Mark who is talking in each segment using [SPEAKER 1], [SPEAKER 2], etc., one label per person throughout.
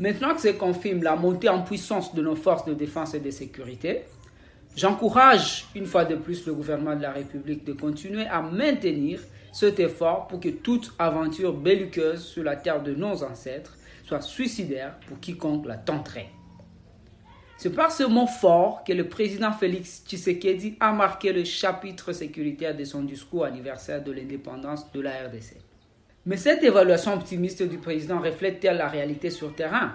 [SPEAKER 1] Maintenant que c'est confirme la montée en puissance de nos forces de défense et de sécurité, j'encourage une fois de plus le gouvernement de la République de continuer à maintenir cet effort pour que toute aventure belliqueuse sur la terre de nos ancêtres soit suicidaire pour quiconque la tenterait. C'est par ce mot fort que le président Félix Tshisekedi a marqué le chapitre sécuritaire de son discours anniversaire de l'indépendance de la RDC. Mais cette évaluation optimiste du président reflète-t-elle la réalité sur terrain?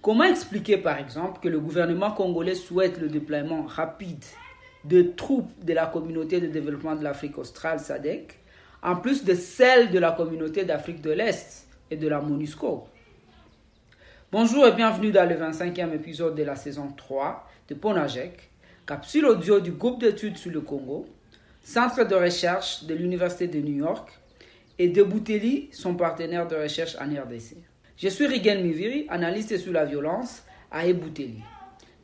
[SPEAKER 1] Comment expliquer par exemple que le gouvernement congolais souhaite le déploiement rapide de troupes de la communauté de développement de l'Afrique australe SADC, en plus de celles de la communauté d'Afrique de l'Est et de la MONUSCO? Bonjour et bienvenue dans le 25e épisode de la saison 3 de Ponajek, capsule audio du groupe d'études sur le Congo, centre de recherche de l'Université de New York et de Bouteli, son partenaire de recherche en RDC. Je suis Rigel Miviri, analyste sur la violence à Ebouteli.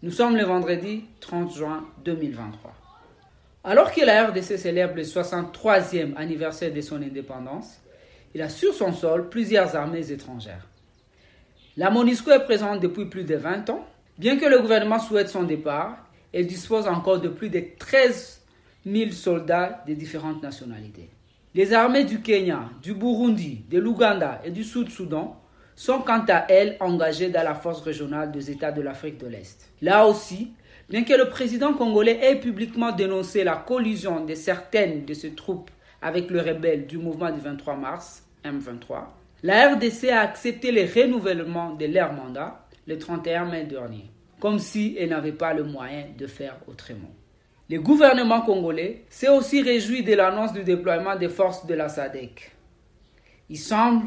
[SPEAKER 1] Nous sommes le vendredi 30 juin 2023. Alors que la RDC célèbre le 63e anniversaire de son indépendance, il a sur son sol plusieurs armées étrangères. La MONUSCO est présente depuis plus de 20 ans. Bien que le gouvernement souhaite son départ, elle dispose encore de plus de 13 000 soldats de différentes nationalités. Les armées du Kenya, du Burundi, de l'Ouganda et du Sud-Soudan sont quant à elles engagées dans la force régionale des États de l'Afrique de l'Est. Là aussi, bien que le président congolais ait publiquement dénoncé la collusion de certaines de ses troupes avec le rebelle du mouvement du 23 mars, M23, la RDC a accepté le renouvellement de leur mandat le 31 mai dernier, comme si elle n'avait pas le moyen de faire autrement. Le gouvernement congolais s'est aussi réjoui de l'annonce du déploiement des forces de la SADC. Il semble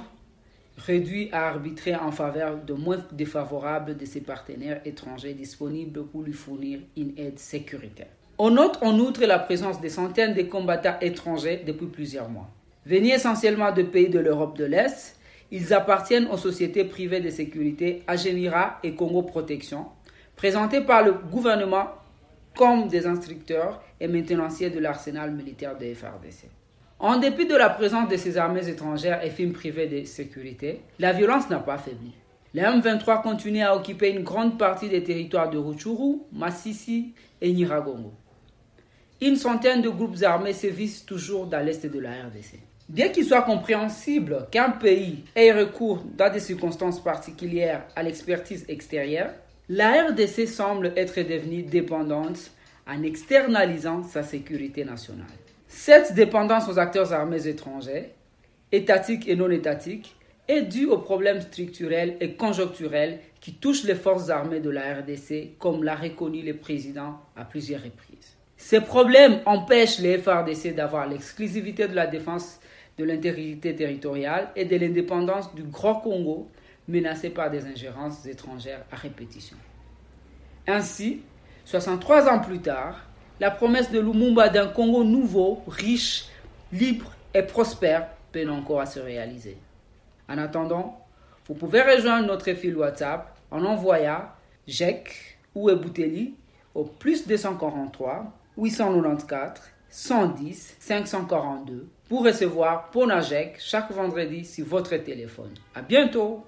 [SPEAKER 1] réduit à arbitrer en faveur de moins défavorables de ses partenaires étrangers disponibles pour lui fournir une aide sécuritaire. On note en outre la présence de centaines de combattants étrangers depuis plusieurs mois. Venus essentiellement de pays de l'Europe de l'Est, ils appartiennent aux sociétés privées de sécurité Agenira et Congo Protection, présentées par le gouvernement comme des instructeurs et maintenanciers de l'arsenal militaire de FRDC. En dépit de la présence de ces armées étrangères et films privés de sécurité, la violence n'a pas faibli. Les M23 continuent à occuper une grande partie des territoires de Rutshuru, Massissi et Niragongo. Une centaine de groupes armés sévissent toujours dans l'est de la RDC. Bien qu'il soit compréhensible qu'un pays ait recours dans des circonstances particulières à l'expertise extérieure, la RDC semble être devenue dépendante en externalisant sa sécurité nationale. Cette dépendance aux acteurs armés étrangers, étatiques et non étatiques, est due aux problèmes structurels et conjoncturels qui touchent les forces armées de la RDC, comme l'a reconnu le président à plusieurs reprises. Ces problèmes empêchent les FRDC d'avoir l'exclusivité de la défense de l'intégrité territoriale et de l'indépendance du Grand Congo menacé par des ingérences étrangères à répétition. Ainsi, 63 ans plus tard, la promesse de Lumumba d'un Congo nouveau, riche, libre et prospère peine encore à se réaliser. En attendant, vous pouvez rejoindre notre fil WhatsApp en envoyant JEC ou Ebouteli au plus 243 894 110 542 pour recevoir Ponajek chaque vendredi sur votre téléphone. À bientôt!